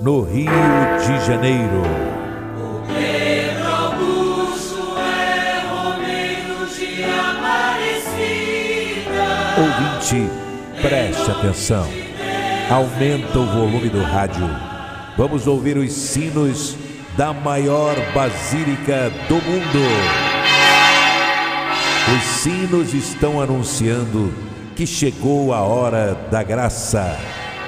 no Rio de Janeiro. Pedro Augusto é de Aparecida. Ouvinte, preste atenção. Aumenta o volume do rádio. Vamos ouvir os sinos da maior basílica do mundo. Os sinos estão anunciando que chegou a hora da graça,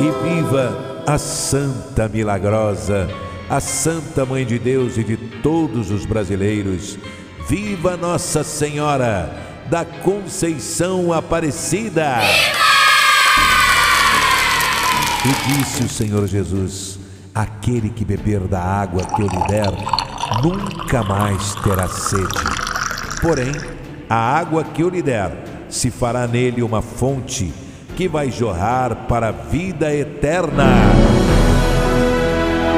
E viva a Santa Milagrosa, a Santa Mãe de Deus e de todos os brasileiros. Viva Nossa Senhora da Conceição Aparecida! E disse o Senhor Jesus: Aquele que beber da água que eu lhe der, nunca mais terá sede. Porém, a água que eu lhe der se fará nele uma fonte que vai jorrar para a vida eterna.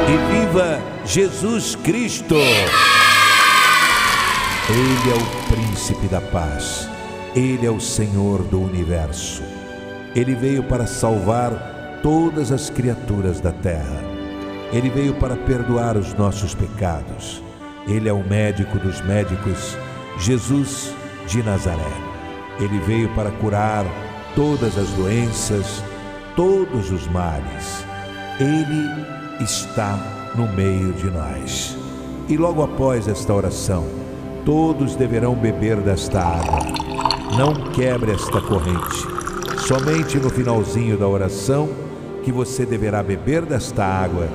E viva Jesus Cristo! Ele é o príncipe da paz. Ele é o Senhor do universo. Ele veio para salvar todas as criaturas da terra. Ele veio para perdoar os nossos pecados. Ele é o médico dos médicos, Jesus de Nazaré. Ele veio para curar todas as doenças, todos os males. Ele está no meio de nós. E logo após esta oração, todos deverão beber desta água. Não quebre esta corrente. Somente no finalzinho da oração que você deverá beber desta água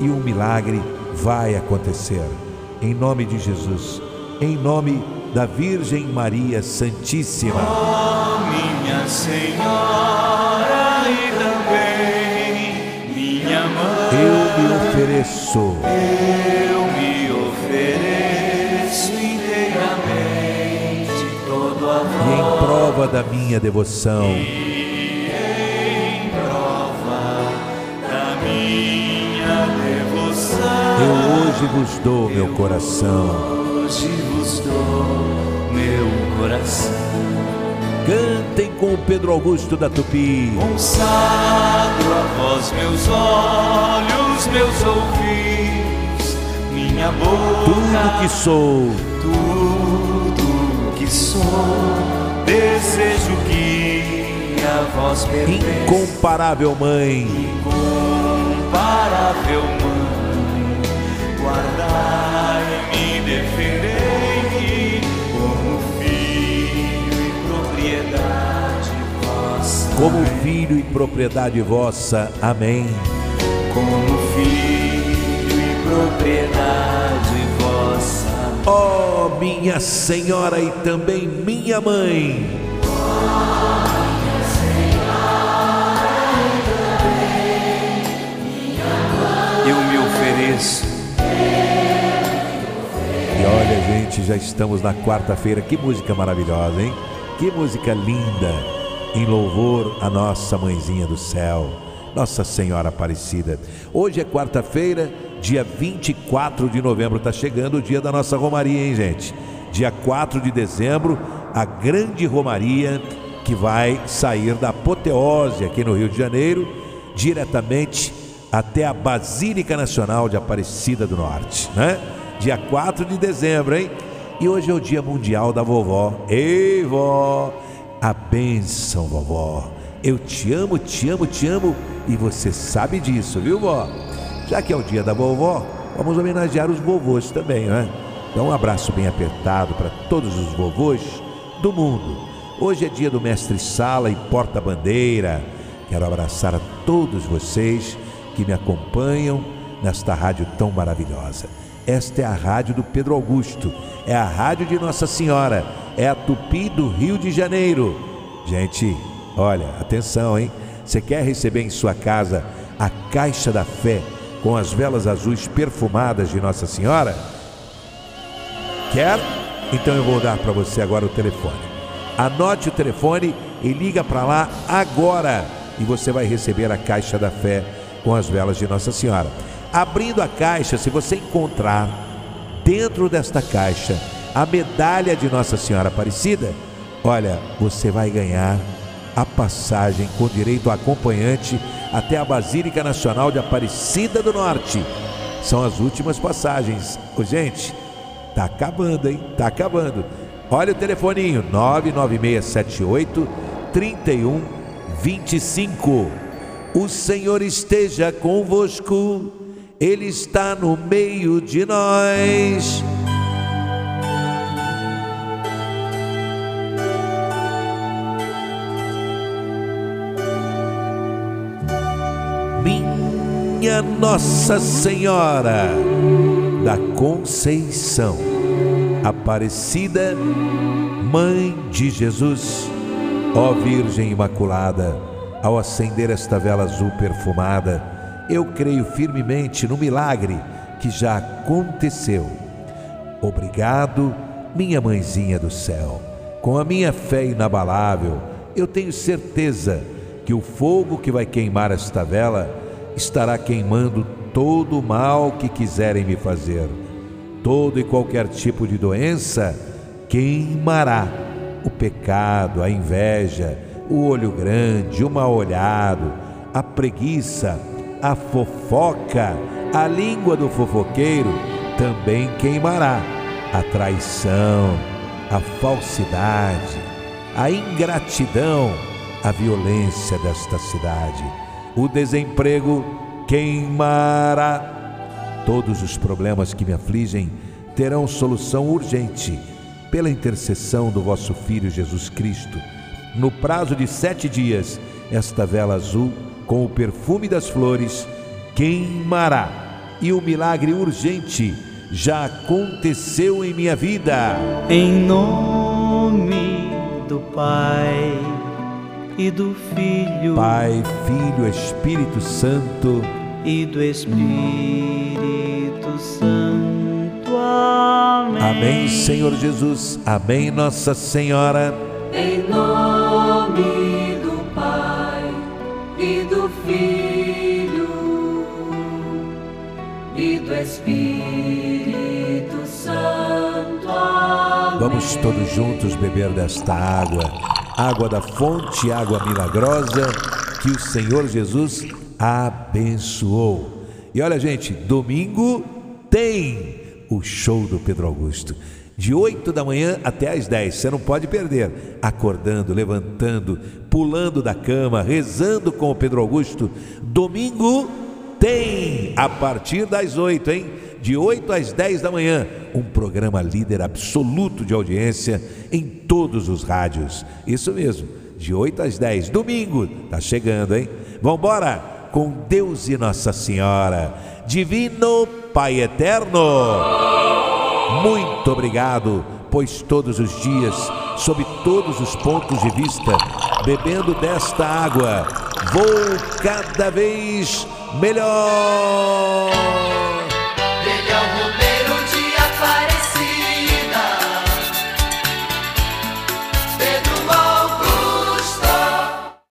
e um milagre vai acontecer. Em nome de Jesus, em nome da Virgem Maria Santíssima. Minha Senhora e também minha mãe, Eu me ofereço eu me ofereço inteiramente todo a e em prova da minha devoção, em prova da minha devoção. eu hoje vos dou meu coração. Hoje vos dou meu coração. Cantem com o Pedro Augusto da Tupi. Consagro a vós meus olhos, meus ouvidos, minha boca, Tudo que sou, tudo que sou. Desejo que a vós pertença, incomparável Mãe, incomparável mãe, como filho e propriedade vossa. Amém. como filho e propriedade vossa. Ó minha Senhora e também minha mãe, Eu me ofereço, E olha, gente, já estamos na quarta-feira. Que música maravilhosa, hein? Que música linda! Em louvor à nossa mãezinha do céu, Nossa Senhora Aparecida. Hoje é quarta-feira, dia 24 de novembro. Está chegando o dia da nossa Romaria, hein, gente? Dia 4 de dezembro, a grande Romaria que vai sair da apoteose aqui no Rio de Janeiro, diretamente até a Basílica Nacional de Aparecida do Norte, né? Dia 4 de dezembro, hein? E hoje é o Dia Mundial da Vovó. Ei, vó! A bênção, vovó. Eu te amo, te amo, te amo e você sabe disso, viu, vó? Já que é o dia da vovó, vamos homenagear os vovôs também, né? Então, um abraço bem apertado para todos os vovôs do mundo. Hoje é dia do mestre Sala e porta-bandeira. Quero abraçar a todos vocês que me acompanham nesta rádio tão maravilhosa. Esta é a rádio do Pedro Augusto, é a rádio de Nossa Senhora, é a Tupi do Rio de Janeiro. Gente, olha, atenção, hein? Você quer receber em sua casa a caixa da fé com as velas azuis perfumadas de Nossa Senhora? Quer? Então eu vou dar para você agora o telefone. Anote o telefone e liga para lá agora e você vai receber a caixa da fé com as velas de Nossa Senhora. Abrindo a caixa, se você encontrar dentro desta caixa a medalha de Nossa Senhora Aparecida, olha, você vai ganhar a passagem com direito a acompanhante até a Basílica Nacional de Aparecida do Norte. São as últimas passagens. Ô, gente, tá acabando, hein? Tá acabando. Olha o telefoninho: 99678 3125. O Senhor esteja convosco, Ele está no meio de nós. Minha Nossa Senhora da Conceição, Aparecida, Mãe de Jesus, ó Virgem Imaculada, ao acender esta vela azul perfumada, eu creio firmemente no milagre que já aconteceu. Obrigado, minha mãezinha do céu. Com a minha fé inabalável, eu tenho certeza que o fogo que vai queimar esta vela estará queimando todo o mal que quiserem me fazer. Todo e qualquer tipo de doença queimará. O pecado, a inveja, o olho grande, o mal olhado, a preguiça, a fofoca, a língua do fofoqueiro também queimará. A traição, a falsidade, a ingratidão, a violência desta cidade. O desemprego queimará. Todos os problemas que me afligem terão solução urgente pela intercessão do vosso Filho Jesus Cristo. No prazo de sete dias, esta vela azul, com o perfume das flores, queimará. E o milagre urgente já aconteceu em minha vida. Em nome do Pai e do Filho Pai, Filho, Espírito Santo. e do Espírito Santo. Amém. Amém, Senhor Jesus. Amém, Nossa Senhora. Espírito Santo. Amém. Vamos todos juntos beber desta água, água da fonte, água milagrosa que o Senhor Jesus abençoou. E olha, gente, domingo tem o show do Pedro Augusto. De 8 da manhã até às 10, você não pode perder. Acordando, levantando, pulando da cama, rezando com o Pedro Augusto. Domingo tem, a partir das 8, hein? De 8 às 10 da manhã, um programa líder absoluto de audiência em todos os rádios. Isso mesmo, de 8 às 10, domingo, tá chegando, hein? Vambora com Deus e Nossa Senhora, Divino Pai Eterno. Muito obrigado, pois todos os dias, sob todos os pontos de vista, bebendo desta água, vou cada vez Velo.